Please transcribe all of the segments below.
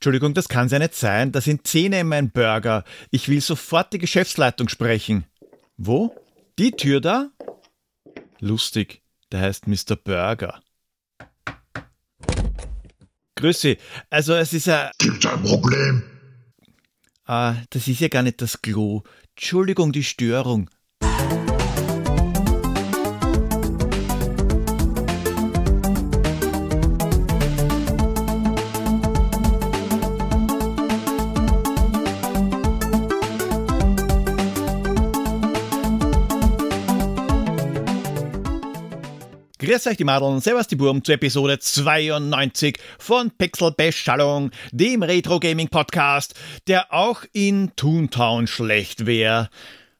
Entschuldigung, das kann ja nicht sein. Da sind Zähne in meinem Burger. Ich will sofort die Geschäftsleitung sprechen. Wo? Die Tür da? Lustig, der heißt Mr. Burger. Grüß Sie. Also es ist ja. Gibt's ein Problem? Ah, das ist ja gar nicht das Klo. Entschuldigung, die Störung. Grüß euch die Madeln, servus die Burm zu Episode 92 von Pixel Beschallung, dem Retro Gaming Podcast, der auch in Toontown schlecht wäre.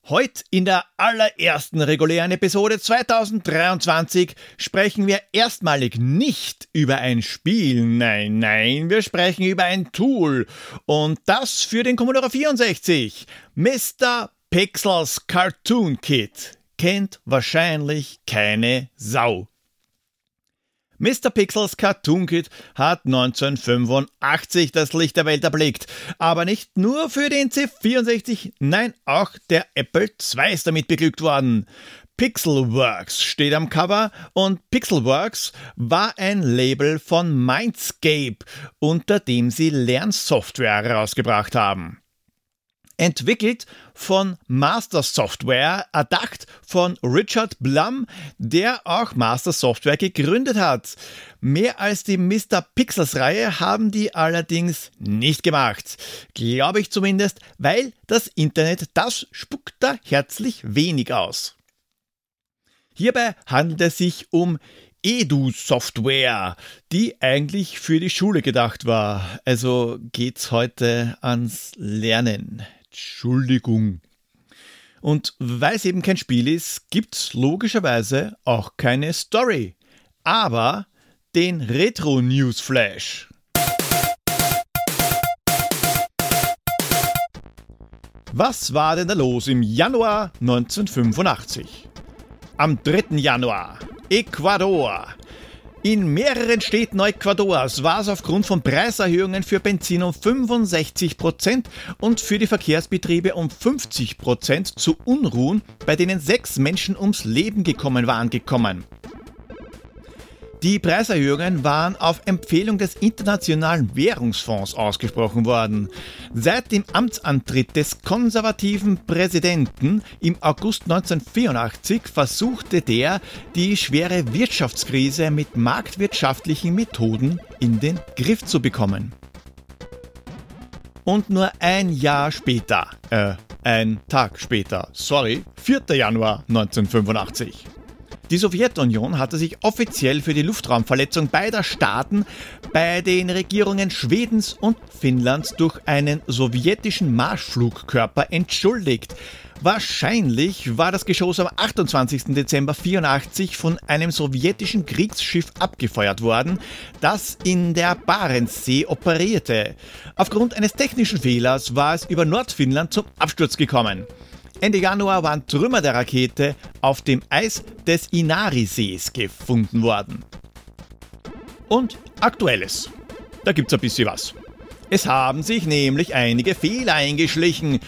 Heute in der allerersten regulären Episode 2023 sprechen wir erstmalig nicht über ein Spiel, nein, nein, wir sprechen über ein Tool und das für den Commodore 64, Mr. Pixels Cartoon Kit kennt wahrscheinlich keine Sau. Mr. Pixels Cartoon Kit hat 1985 das Licht der Welt erblickt. Aber nicht nur für den C64, nein, auch der Apple II ist damit beglückt worden. Pixelworks steht am Cover und Pixelworks war ein Label von Mindscape, unter dem sie Lernsoftware herausgebracht haben entwickelt von Master Software, erdacht von Richard Blum, der auch Master Software gegründet hat. Mehr als die Mr. Pixels Reihe haben die allerdings nicht gemacht. Glaube ich zumindest, weil das Internet, das spuckt da herzlich wenig aus. Hierbei handelt es sich um Edu-Software, die eigentlich für die Schule gedacht war. Also geht's heute ans Lernen. Entschuldigung. Und weil es eben kein Spiel ist, gibt es logischerweise auch keine Story. Aber den Retro News Flash. Was war denn da los im Januar 1985? Am 3. Januar, Ecuador. In mehreren Städten Ecuadors war es aufgrund von Preiserhöhungen für Benzin um 65 Prozent und für die Verkehrsbetriebe um 50 Prozent zu Unruhen, bei denen sechs Menschen ums Leben gekommen waren, gekommen. Die Preiserhöhungen waren auf Empfehlung des Internationalen Währungsfonds ausgesprochen worden. Seit dem Amtsantritt des konservativen Präsidenten im August 1984 versuchte der, die schwere Wirtschaftskrise mit marktwirtschaftlichen Methoden in den Griff zu bekommen. Und nur ein Jahr später, äh, ein Tag später, sorry, 4. Januar 1985 die Sowjetunion hatte sich offiziell für die Luftraumverletzung beider Staaten bei den Regierungen Schwedens und Finnlands durch einen sowjetischen Marschflugkörper entschuldigt. Wahrscheinlich war das Geschoss am 28. Dezember 84 von einem sowjetischen Kriegsschiff abgefeuert worden, das in der Barentssee operierte. Aufgrund eines technischen Fehlers war es über Nordfinnland zum Absturz gekommen. Ende Januar waren Trümmer der Rakete auf dem Eis des Inari-Sees gefunden worden. Und aktuelles. Da gibt's ein bisschen was. Es haben sich nämlich einige Fehler eingeschlichen.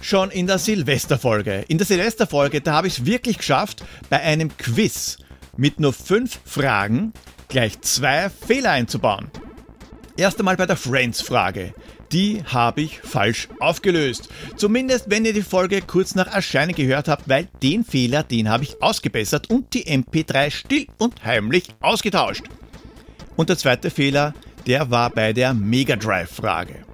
Schon in der Silvesterfolge. In der Silvesterfolge, da habe ich es wirklich geschafft, bei einem Quiz mit nur fünf Fragen gleich zwei Fehler einzubauen. Erst einmal bei der Friends-Frage die habe ich falsch aufgelöst. Zumindest wenn ihr die Folge kurz nach Erscheinen gehört habt, weil den Fehler, den habe ich ausgebessert und die MP3 still und heimlich ausgetauscht. Und der zweite Fehler, der war bei der Mega Drive-Frage.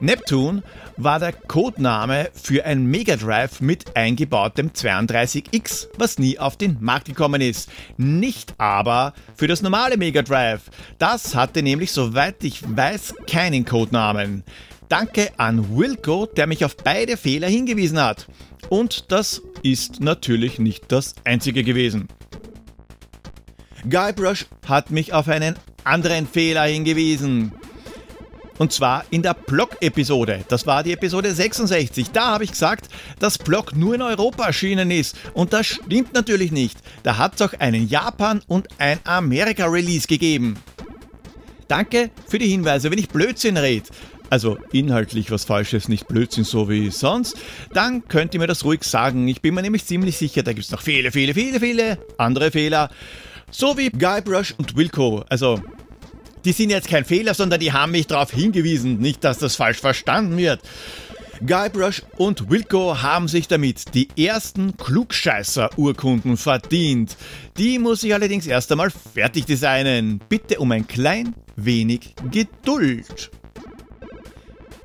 Neptune war der Codename für ein Mega Drive mit eingebautem 32X, was nie auf den Markt gekommen ist. Nicht aber für das normale Mega Drive. Das hatte nämlich, soweit ich weiß, keinen Codenamen. Danke an Wilco, der mich auf beide Fehler hingewiesen hat. Und das ist natürlich nicht das einzige gewesen. Guybrush hat mich auf einen anderen Fehler hingewiesen. Und zwar in der Block-Episode. Das war die Episode 66. Da habe ich gesagt, dass Block nur in Europa erschienen ist. Und das stimmt natürlich nicht. Da hat es auch einen Japan- und ein Amerika-Release gegeben. Danke für die Hinweise. Wenn ich Blödsinn rede, also inhaltlich was Falsches, nicht Blödsinn so wie sonst, dann könnt ihr mir das ruhig sagen. Ich bin mir nämlich ziemlich sicher, da gibt es noch viele, viele, viele, viele andere Fehler. So wie Guybrush und Wilco. Also, die sind jetzt kein Fehler, sondern die haben mich darauf hingewiesen, nicht, dass das falsch verstanden wird. Guybrush und Wilco haben sich damit die ersten Klugscheißer-Urkunden verdient. Die muss ich allerdings erst einmal fertig designen. Bitte um ein klein wenig Geduld.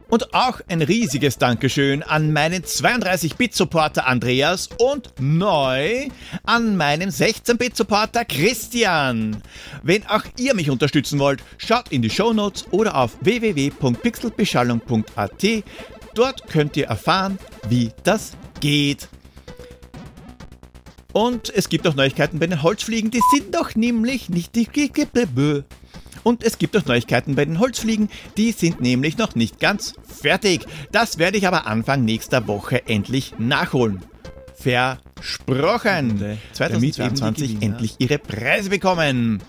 Und auch ein riesiges Dankeschön an meinen 32-Bit-Supporter Andreas und neu an meinen 16-Bit-Supporter Christian. Wenn auch ihr mich unterstützen wollt, schaut in die Shownotes oder auf www.pixelbeschallung.at. Dort könnt ihr erfahren, wie das geht. Und es gibt auch Neuigkeiten bei den Holzfliegen, die sind doch nämlich nicht die und es gibt auch Neuigkeiten bei den Holzfliegen, die sind nämlich noch nicht ganz fertig. Das werde ich aber Anfang nächster Woche endlich nachholen. Versprochen. 2022 endlich ihre Preise bekommen.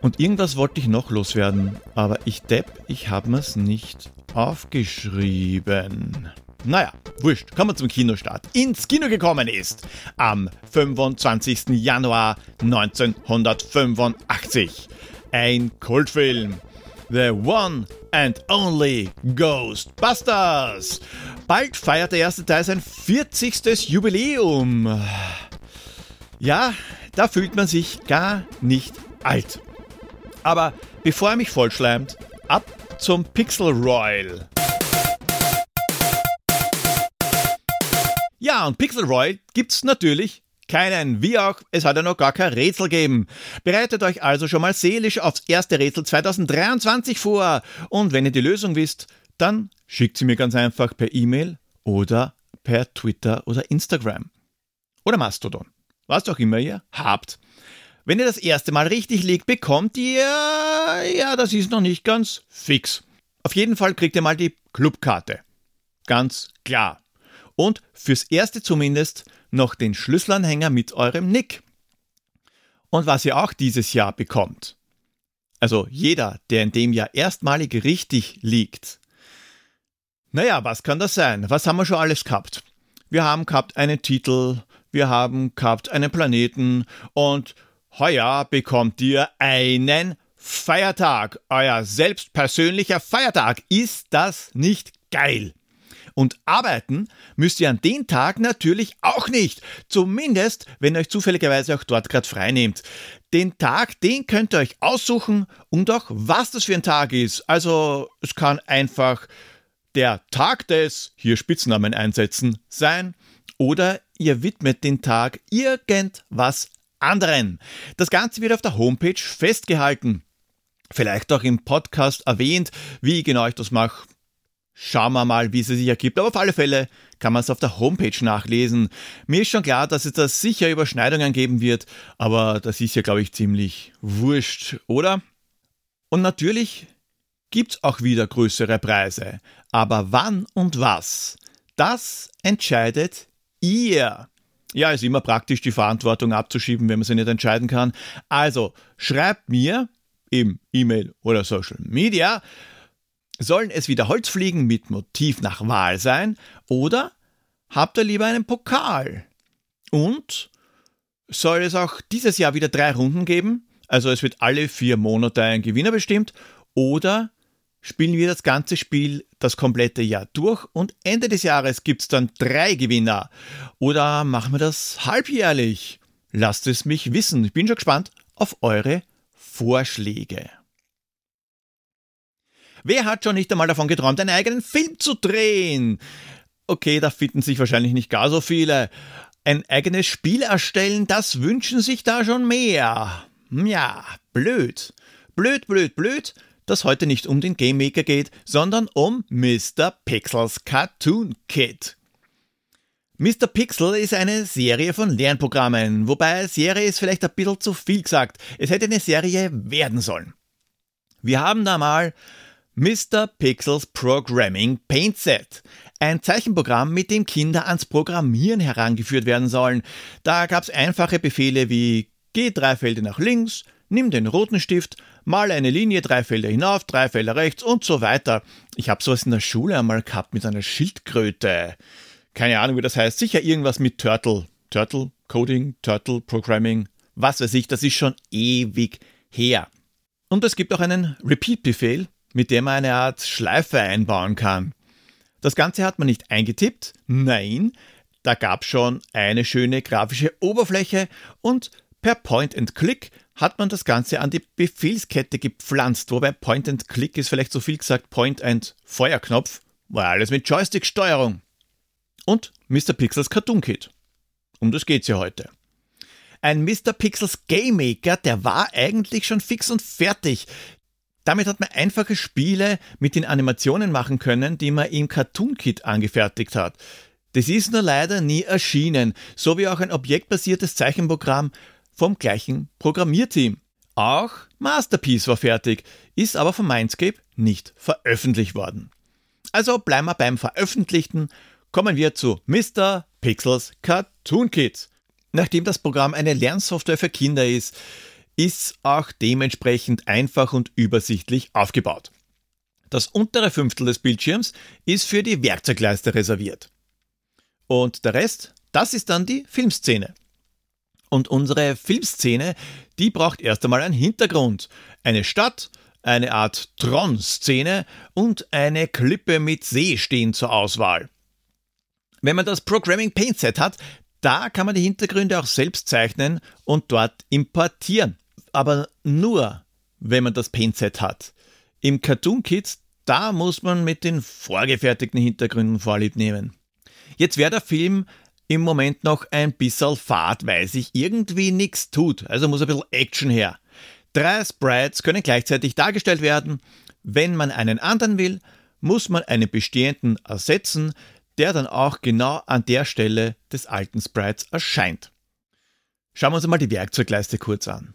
Und irgendwas wollte ich noch loswerden, aber ich depp, ich habe mir's nicht aufgeschrieben. Naja, wurscht, kommen wir zum Kinostart. Ins Kino gekommen ist am 25. Januar 1985 ein Kultfilm. The One and Only Ghostbusters. Bald feiert der erste Teil sein 40. Jubiläum. Ja, da fühlt man sich gar nicht alt. Aber bevor er mich vollschleimt, ab zum Pixel Royal. Ja, und Pixel Royal gibt's natürlich keinen, wie auch, es hat ja noch gar kein Rätsel gegeben. Bereitet euch also schon mal seelisch aufs erste Rätsel 2023 vor. Und wenn ihr die Lösung wisst, dann schickt sie mir ganz einfach per E-Mail oder per Twitter oder Instagram. Oder Mastodon. Was auch immer ihr habt. Wenn ihr das erste Mal richtig liegt, bekommt ihr, ja, das ist noch nicht ganz fix. Auf jeden Fall kriegt ihr mal die Clubkarte. Ganz klar. Und fürs erste zumindest noch den Schlüsselanhänger mit eurem Nick. Und was ihr auch dieses Jahr bekommt. Also jeder, der in dem Jahr erstmalig richtig liegt. Naja, was kann das sein? Was haben wir schon alles gehabt? Wir haben gehabt einen Titel, wir haben gehabt einen Planeten und heuer bekommt ihr einen Feiertag. Euer selbstpersönlicher Feiertag. Ist das nicht geil? Und arbeiten müsst ihr an den Tag natürlich auch nicht. Zumindest, wenn ihr euch zufälligerweise auch dort gerade frei nehmt. Den Tag, den könnt ihr euch aussuchen und auch was das für ein Tag ist. Also es kann einfach der Tag des, hier Spitznamen einsetzen, sein. Oder ihr widmet den Tag irgendwas anderen. Das Ganze wird auf der Homepage festgehalten. Vielleicht auch im Podcast erwähnt, wie genau ich das mache Schauen wir mal, wie es sich ergibt. Aber auf alle Fälle kann man es auf der Homepage nachlesen. Mir ist schon klar, dass es da sicher Überschneidungen geben wird, aber das ist ja, glaube ich, ziemlich wurscht, oder? Und natürlich gibt's auch wieder größere Preise. Aber wann und was? Das entscheidet ihr. Ja, ist immer praktisch, die Verantwortung abzuschieben, wenn man sie nicht entscheiden kann. Also schreibt mir im E-Mail oder Social Media, Sollen es wieder Holzfliegen mit Motiv nach Wahl sein oder habt ihr lieber einen Pokal? Und soll es auch dieses Jahr wieder drei Runden geben? Also es wird alle vier Monate ein Gewinner bestimmt oder spielen wir das ganze Spiel das komplette Jahr durch und Ende des Jahres gibt es dann drei Gewinner. Oder machen wir das halbjährlich? Lasst es mich wissen. Ich bin schon gespannt auf eure Vorschläge. Wer hat schon nicht einmal davon geträumt, einen eigenen Film zu drehen? Okay, da finden sich wahrscheinlich nicht gar so viele. Ein eigenes Spiel erstellen, das wünschen sich da schon mehr. Hm, ja, blöd. Blöd, blöd, blöd, dass heute nicht um den Game Maker geht, sondern um Mr. Pixels Cartoon Kit. Mr. Pixel ist eine Serie von Lernprogrammen, wobei Serie ist vielleicht ein bisschen zu viel gesagt. Es hätte eine Serie werden sollen. Wir haben da mal Mr. Pixels Programming Paint Set. Ein Zeichenprogramm, mit dem Kinder ans Programmieren herangeführt werden sollen. Da gab es einfache Befehle wie geh drei Felder nach links, nimm den roten Stift, Male eine Linie, drei Felder hinauf, drei Felder rechts und so weiter. Ich habe sowas in der Schule einmal gehabt mit einer Schildkröte. Keine Ahnung, wie das heißt. Sicher irgendwas mit Turtle. Turtle Coding, Turtle Programming, was weiß ich, das ist schon ewig her. Und es gibt auch einen Repeat-Befehl, mit dem man eine Art Schleife einbauen kann. Das Ganze hat man nicht eingetippt, nein, da gab schon eine schöne grafische Oberfläche und per Point and Click hat man das Ganze an die Befehlskette gepflanzt, wobei Point and Click ist vielleicht so viel gesagt Point and Feuerknopf, war alles mit Joystick-Steuerung. Und Mr. Pixels Cartoon Kit. Um das geht's ja heute. Ein Mr. Pixels Game Maker, der war eigentlich schon fix und fertig. Damit hat man einfache Spiele mit den Animationen machen können, die man im Cartoon Kit angefertigt hat. Das ist nur leider nie erschienen, so wie auch ein objektbasiertes Zeichenprogramm vom gleichen Programmierteam. Auch Masterpiece war fertig, ist aber von Mindscape nicht veröffentlicht worden. Also bleiben wir beim Veröffentlichten, kommen wir zu Mr. Pixels Cartoon Kit. Nachdem das Programm eine Lernsoftware für Kinder ist, ist auch dementsprechend einfach und übersichtlich aufgebaut. Das untere Fünftel des Bildschirms ist für die Werkzeugleiste reserviert. Und der Rest, das ist dann die Filmszene. Und unsere Filmszene, die braucht erst einmal einen Hintergrund. Eine Stadt, eine Art Tron-Szene und eine Klippe mit See stehen zur Auswahl. Wenn man das Programming Paint Set hat, da kann man die Hintergründe auch selbst zeichnen und dort importieren. Aber nur, wenn man das Paint Set hat. Im Cartoon Kit, da muss man mit den vorgefertigten Hintergründen Vorlieb nehmen. Jetzt wäre der Film im Moment noch ein bisschen fad, weil sich irgendwie nichts tut. Also muss ein bisschen Action her. Drei Sprites können gleichzeitig dargestellt werden. Wenn man einen anderen will, muss man einen bestehenden ersetzen, der dann auch genau an der Stelle des alten Sprites erscheint. Schauen wir uns einmal die Werkzeugleiste kurz an.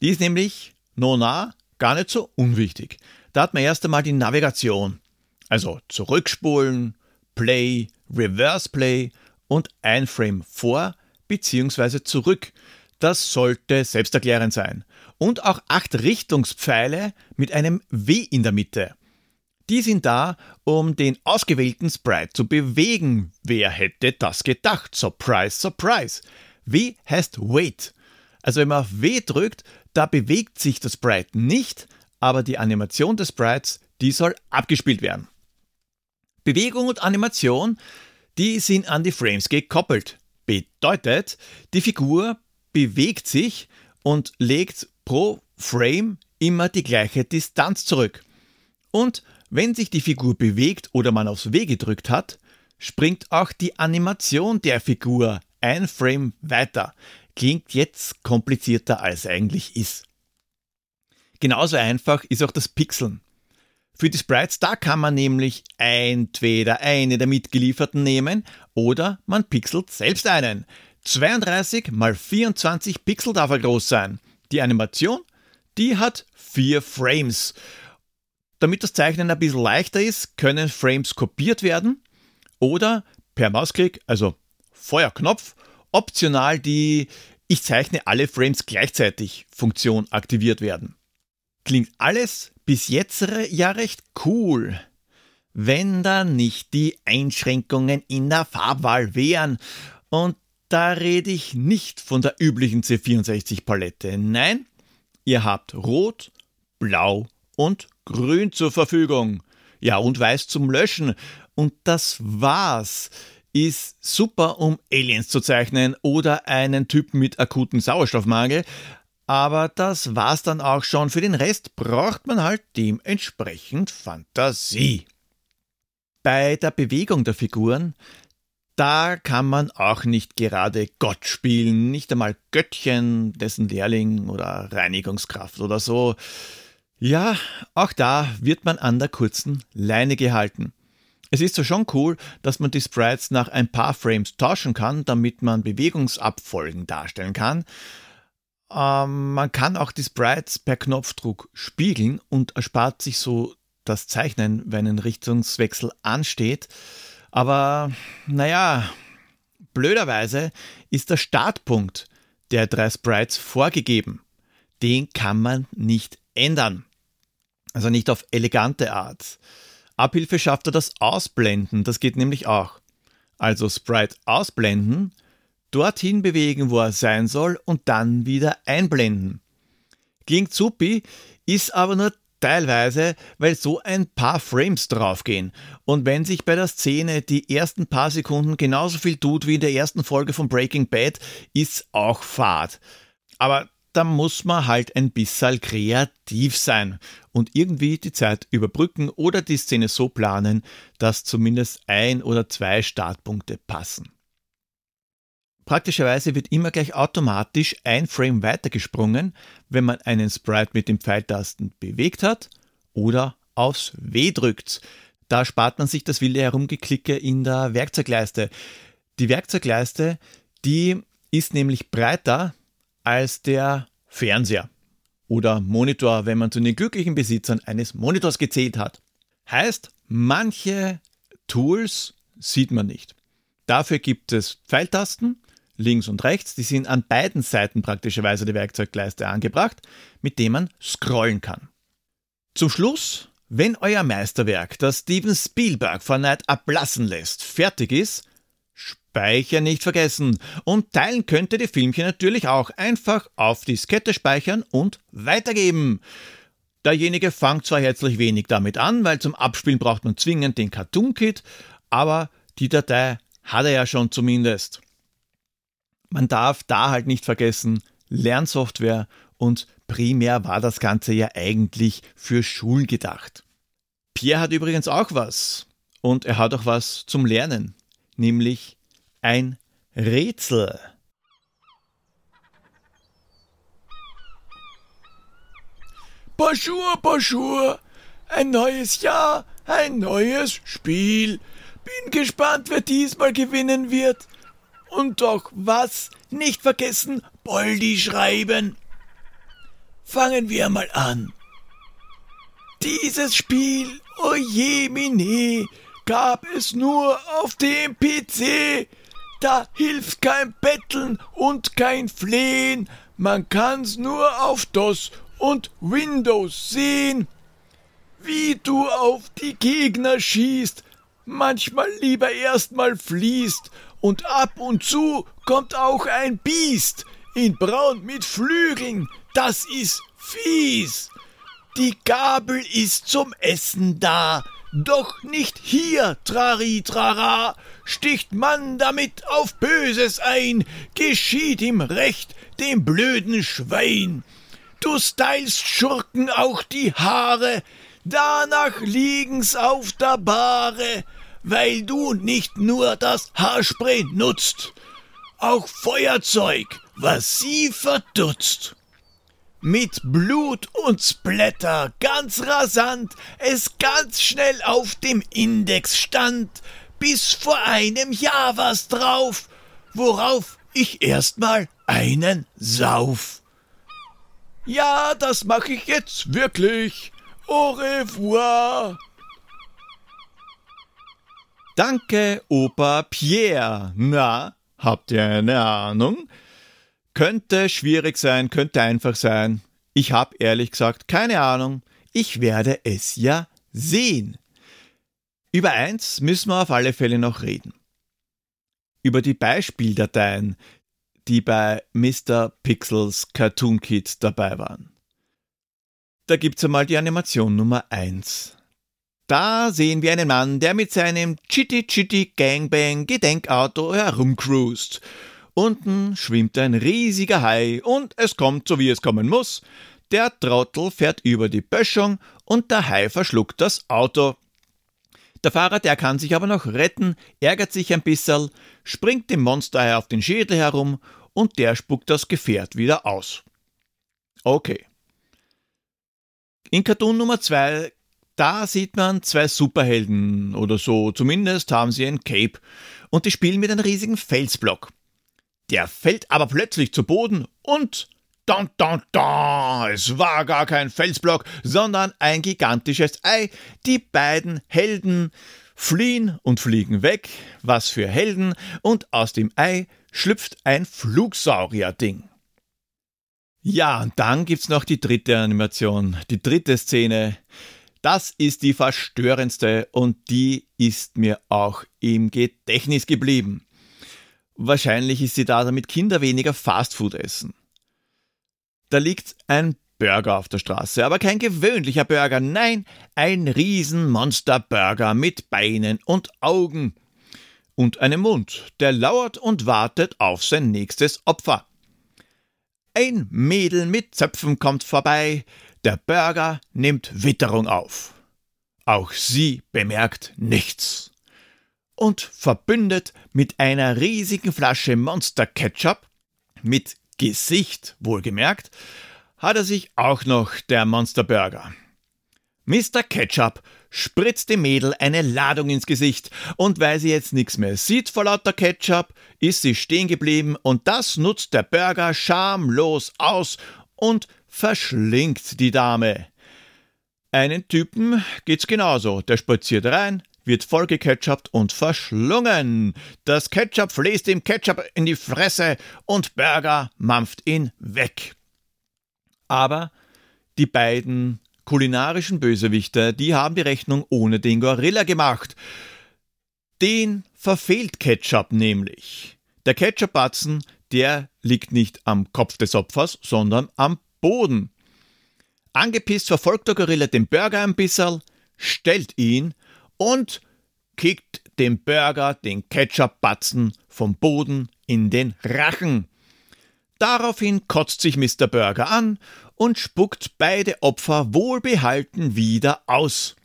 Die ist nämlich nona gar nicht so unwichtig. Da hat man erst einmal die Navigation, also zurückspulen, Play, Reverse Play und ein Frame vor bzw. zurück. Das sollte selbsterklärend sein. Und auch acht Richtungspfeile mit einem W in der Mitte. Die sind da, um den ausgewählten Sprite zu bewegen. Wer hätte das gedacht? Surprise, surprise. W heißt Wait. Also wenn man auf W drückt, da bewegt sich das Sprite nicht, aber die Animation des Sprites, die soll abgespielt werden. Bewegung und Animation, die sind an die Frames gekoppelt. Bedeutet, die Figur bewegt sich und legt pro Frame immer die gleiche Distanz zurück. Und wenn sich die Figur bewegt oder man aufs W gedrückt hat, springt auch die Animation der Figur ein Frame weiter. Klingt jetzt komplizierter als eigentlich ist. Genauso einfach ist auch das Pixeln. Für die Sprites, da kann man nämlich entweder eine der mitgelieferten nehmen oder man pixelt selbst einen. 32 mal 24 Pixel darf er groß sein. Die Animation, die hat vier Frames damit das Zeichnen ein bisschen leichter ist, können Frames kopiert werden oder per Mausklick, also Feuerknopf, optional die Ich zeichne alle Frames gleichzeitig Funktion aktiviert werden. Klingt alles bis jetzt ja recht cool. Wenn da nicht die Einschränkungen in der Farbwahl wären. Und da rede ich nicht von der üblichen C64-Palette. Nein, ihr habt Rot, Blau und grün zur Verfügung. Ja, und weiß zum Löschen. Und das war's. Ist super, um Aliens zu zeichnen oder einen Typen mit akutem Sauerstoffmangel. Aber das war's dann auch schon. Für den Rest braucht man halt dementsprechend Fantasie. Bei der Bewegung der Figuren, da kann man auch nicht gerade Gott spielen, nicht einmal Göttchen, dessen Lehrling oder Reinigungskraft oder so. Ja, auch da wird man an der kurzen Leine gehalten. Es ist zwar schon cool, dass man die Sprites nach ein paar Frames tauschen kann, damit man Bewegungsabfolgen darstellen kann. Ähm, man kann auch die Sprites per Knopfdruck spiegeln und erspart sich so das Zeichnen, wenn ein Richtungswechsel ansteht. Aber naja, blöderweise ist der Startpunkt der drei Sprites vorgegeben. Den kann man nicht ändern. Also nicht auf elegante Art. Abhilfe schafft er das Ausblenden, das geht nämlich auch. Also Sprite ausblenden, dorthin bewegen, wo er sein soll und dann wieder einblenden. Klingt supi, ist aber nur teilweise, weil so ein paar Frames draufgehen. Und wenn sich bei der Szene die ersten paar Sekunden genauso viel tut wie in der ersten Folge von Breaking Bad, ist auch Fahrt. Aber da muss man halt ein bisschen kreativ sein und irgendwie die Zeit überbrücken oder die Szene so planen, dass zumindest ein oder zwei Startpunkte passen. Praktischerweise wird immer gleich automatisch ein Frame weitergesprungen, wenn man einen Sprite mit den Pfeiltasten bewegt hat oder aufs W drückt. Da spart man sich das wilde Herumgeklicke in der Werkzeugleiste. Die Werkzeugleiste, die ist nämlich breiter als der Fernseher oder Monitor, wenn man zu den glücklichen Besitzern eines Monitors gezählt hat. Heißt, manche Tools sieht man nicht. Dafür gibt es Pfeiltasten, links und rechts, die sind an beiden Seiten praktischerweise der Werkzeugleiste angebracht, mit dem man scrollen kann. Zum Schluss, wenn euer Meisterwerk, das Steven Spielberg von Neid ablassen lässt, fertig ist, Speicher nicht vergessen. Und teilen könnt ihr die Filmchen natürlich auch. Einfach auf Diskette speichern und weitergeben. Derjenige fängt zwar herzlich wenig damit an, weil zum Abspielen braucht man zwingend den Cartoon-Kit, aber die Datei hat er ja schon zumindest. Man darf da halt nicht vergessen, Lernsoftware und primär war das Ganze ja eigentlich für Schulen gedacht. Pierre hat übrigens auch was. Und er hat auch was zum Lernen, nämlich ein Rätsel. Bonjour, bonjour. Ein neues Jahr, ein neues Spiel. Bin gespannt, wer diesmal gewinnen wird. Und doch was? Nicht vergessen, Boldi schreiben. Fangen wir mal an. Dieses Spiel, oje mine, gab es nur auf dem PC. Da hilft kein Betteln und kein Flehen, man kann's nur auf DOS und Windows sehen. Wie du auf die Gegner schießt, manchmal lieber erstmal fließt, und ab und zu kommt auch ein Biest in Braun mit Flügeln, das ist fies. Die Gabel ist zum Essen da, doch nicht hier, Trari Trara, sticht man damit auf Böses ein, geschieht ihm recht, dem blöden Schwein. Du stylst Schurken auch die Haare, danach liegen's auf der Bahre, weil du nicht nur das Haarspray nutzt, auch Feuerzeug, was sie verdutzt mit Blut und Splatter ganz rasant es ganz schnell auf dem Index stand, bis vor einem Jahr was drauf, worauf ich erstmal einen sauf. Ja, das mach ich jetzt wirklich. Au revoir. Danke, Opa Pierre. Na, habt ihr eine Ahnung? Könnte schwierig sein, könnte einfach sein. Ich habe ehrlich gesagt keine Ahnung. Ich werde es ja sehen. Über eins müssen wir auf alle Fälle noch reden. Über die Beispieldateien, die bei Mr. Pixels Cartoon Kit dabei waren. Da gibt's einmal die Animation Nummer 1. Da sehen wir einen Mann, der mit seinem Chitty Chitty Gangbang Gedenkauto herumcruist Unten schwimmt ein riesiger Hai und es kommt so wie es kommen muss. Der Trottel fährt über die Böschung und der Hai verschluckt das Auto. Der Fahrer, der kann sich aber noch retten, ärgert sich ein bisschen, springt dem Monsterhai auf den Schädel herum und der spuckt das Gefährt wieder aus. Okay. In Cartoon Nummer 2, da sieht man zwei Superhelden oder so, zumindest haben sie ein Cape und die spielen mit einem riesigen Felsblock. Der fällt aber plötzlich zu Boden und Don, don, don, es war gar kein Felsblock, sondern ein gigantisches Ei. Die beiden Helden fliehen und fliegen weg. Was für Helden. Und aus dem Ei schlüpft ein Flugsaurier-Ding. Ja, und dann gibt's noch die dritte Animation, die dritte Szene. Das ist die verstörendste und die ist mir auch im Gedächtnis geblieben. Wahrscheinlich ist sie da, damit Kinder weniger Fastfood essen. Da liegt ein Burger auf der Straße, aber kein gewöhnlicher Burger, nein, ein Riesenmonster-Burger mit Beinen und Augen und einem Mund, der lauert und wartet auf sein nächstes Opfer. Ein Mädel mit Zöpfen kommt vorbei, der Burger nimmt Witterung auf. Auch sie bemerkt nichts. Und verbündet mit einer riesigen Flasche Monster Ketchup, mit Gesicht wohlgemerkt, hat er sich auch noch der Monster Burger. Mr. Ketchup spritzt dem Mädel eine Ladung ins Gesicht und weil sie jetzt nichts mehr sieht vor lauter Ketchup, ist sie stehen geblieben und das nutzt der Burger schamlos aus und verschlingt die Dame. Einen Typen geht's genauso. Der spaziert rein, wird vollgeketchupt und verschlungen. Das Ketchup fläst dem Ketchup in die Fresse und Burger mampft ihn weg. Aber die beiden kulinarischen Bösewichter, die haben die Rechnung ohne den Gorilla gemacht. Den verfehlt Ketchup nämlich. Der Ketchup-Batzen, der liegt nicht am Kopf des Opfers, sondern am Boden. Angepisst verfolgt der Gorilla den Burger ein bisschen, stellt ihn und kickt dem Burger den Ketchup-Batzen vom Boden in den Rachen. Daraufhin kotzt sich Mr. Burger an und spuckt beide Opfer wohlbehalten wieder aus.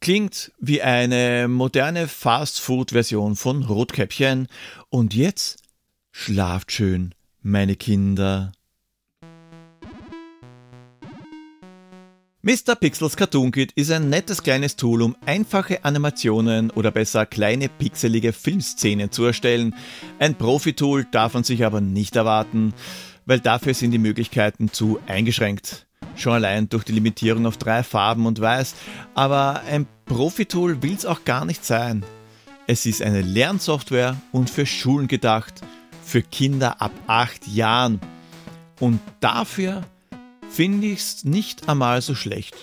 Klingt wie eine moderne Fast-Food-Version von Rotkäppchen. Und jetzt schlaft schön, meine Kinder. Mr. Pixels Cartoon Kit ist ein nettes kleines Tool, um einfache Animationen oder besser kleine pixelige Filmszenen zu erstellen. Ein Profi-Tool darf man sich aber nicht erwarten, weil dafür sind die Möglichkeiten zu eingeschränkt. Schon allein durch die Limitierung auf drei Farben und Weiß. Aber ein Profi-Tool will es auch gar nicht sein. Es ist eine Lernsoftware und für Schulen gedacht, für Kinder ab acht Jahren. Und dafür finde ich es nicht einmal so schlecht.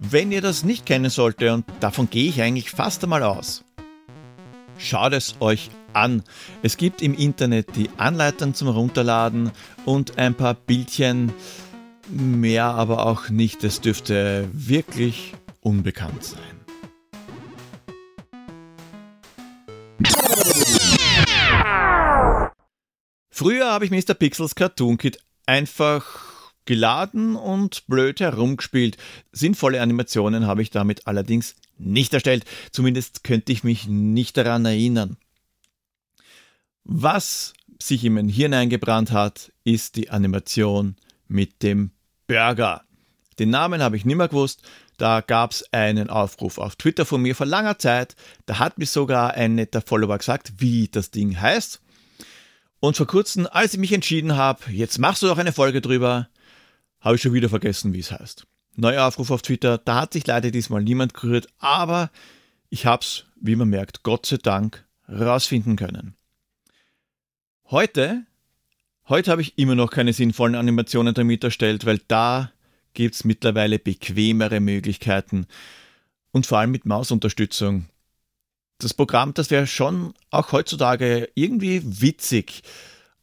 Wenn ihr das nicht kennen solltet, und davon gehe ich eigentlich fast einmal aus, schaut es euch an. Es gibt im Internet die Anleitung zum Runterladen und ein paar Bildchen, mehr aber auch nicht. Es dürfte wirklich unbekannt sein. Früher habe ich Mr. Pixels Cartoon Kit einfach geladen und blöd herumgespielt. Sinnvolle Animationen habe ich damit allerdings nicht erstellt. Zumindest könnte ich mich nicht daran erinnern. Was sich in mein Hirn eingebrannt hat, ist die Animation mit dem Burger. Den Namen habe ich nicht mehr gewusst. Da gab es einen Aufruf auf Twitter von mir vor langer Zeit. Da hat mir sogar ein netter Follower gesagt, wie das Ding heißt. Und vor kurzem, als ich mich entschieden habe, jetzt machst du doch eine Folge drüber, habe ich schon wieder vergessen, wie es heißt. Neuer Aufruf auf Twitter, da hat sich leider diesmal niemand gerührt, aber ich habe es, wie man merkt, Gott sei Dank rausfinden können. Heute, heute habe ich immer noch keine sinnvollen Animationen damit erstellt, weil da gibt es mittlerweile bequemere Möglichkeiten und vor allem mit Mausunterstützung. Das Programm, das wäre schon auch heutzutage irgendwie witzig.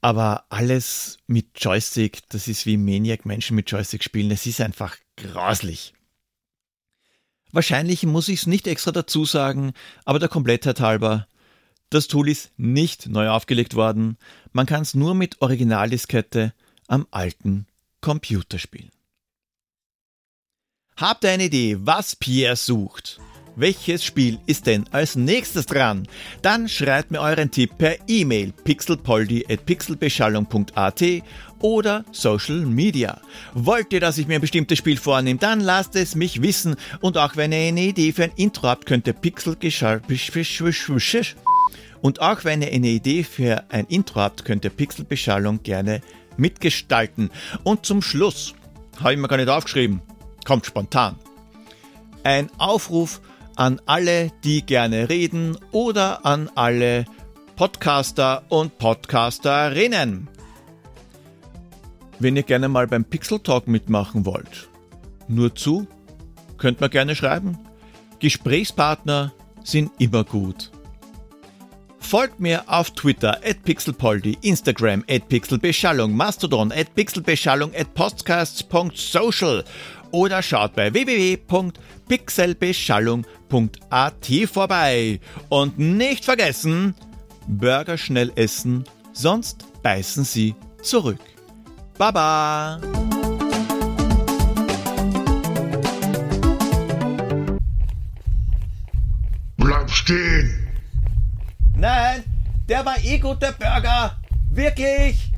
Aber alles mit Joystick, das ist wie Maniac Menschen mit Joystick spielen. Es ist einfach grauslich. Wahrscheinlich muss ich es nicht extra dazu sagen, aber der Komplettheit halber, das Tool ist nicht neu aufgelegt worden. Man kann es nur mit Originaldiskette am alten Computer spielen. Habt ihr eine Idee, was Pierre sucht? Welches Spiel ist denn als nächstes dran? Dann schreibt mir euren Tipp per E-Mail pixelpoldi.pixelbeschallung.at oder Social Media. Wollt ihr, dass ich mir ein bestimmtes Spiel vornehme, dann lasst es mich wissen und auch wenn ihr eine Idee für ein Intro habt, könnt ihr Pixelgeschall und auch wenn ihr eine Idee für ein Intro habt, könnt ihr Pixelbeschallung gerne mitgestalten. Und zum Schluss, habe ich mir gar nicht aufgeschrieben, kommt spontan. Ein Aufruf an alle, die gerne reden oder an alle Podcaster und Podcasterinnen. wenn ihr gerne mal beim Pixel Talk mitmachen wollt. Nur zu, könnt man gerne schreiben. Gesprächspartner sind immer gut. Folgt mir auf Twitter at pixelpoldi, Instagram at pixelbeschallung, Mastodon at pixelbeschallung at podcasts.social oder schaut bei www.pixelbeschallung.at vorbei. Und nicht vergessen, Burger schnell essen, sonst beißen sie zurück. Baba! Bleib stehen! Nein, der war eh gut, der Burger. Wirklich.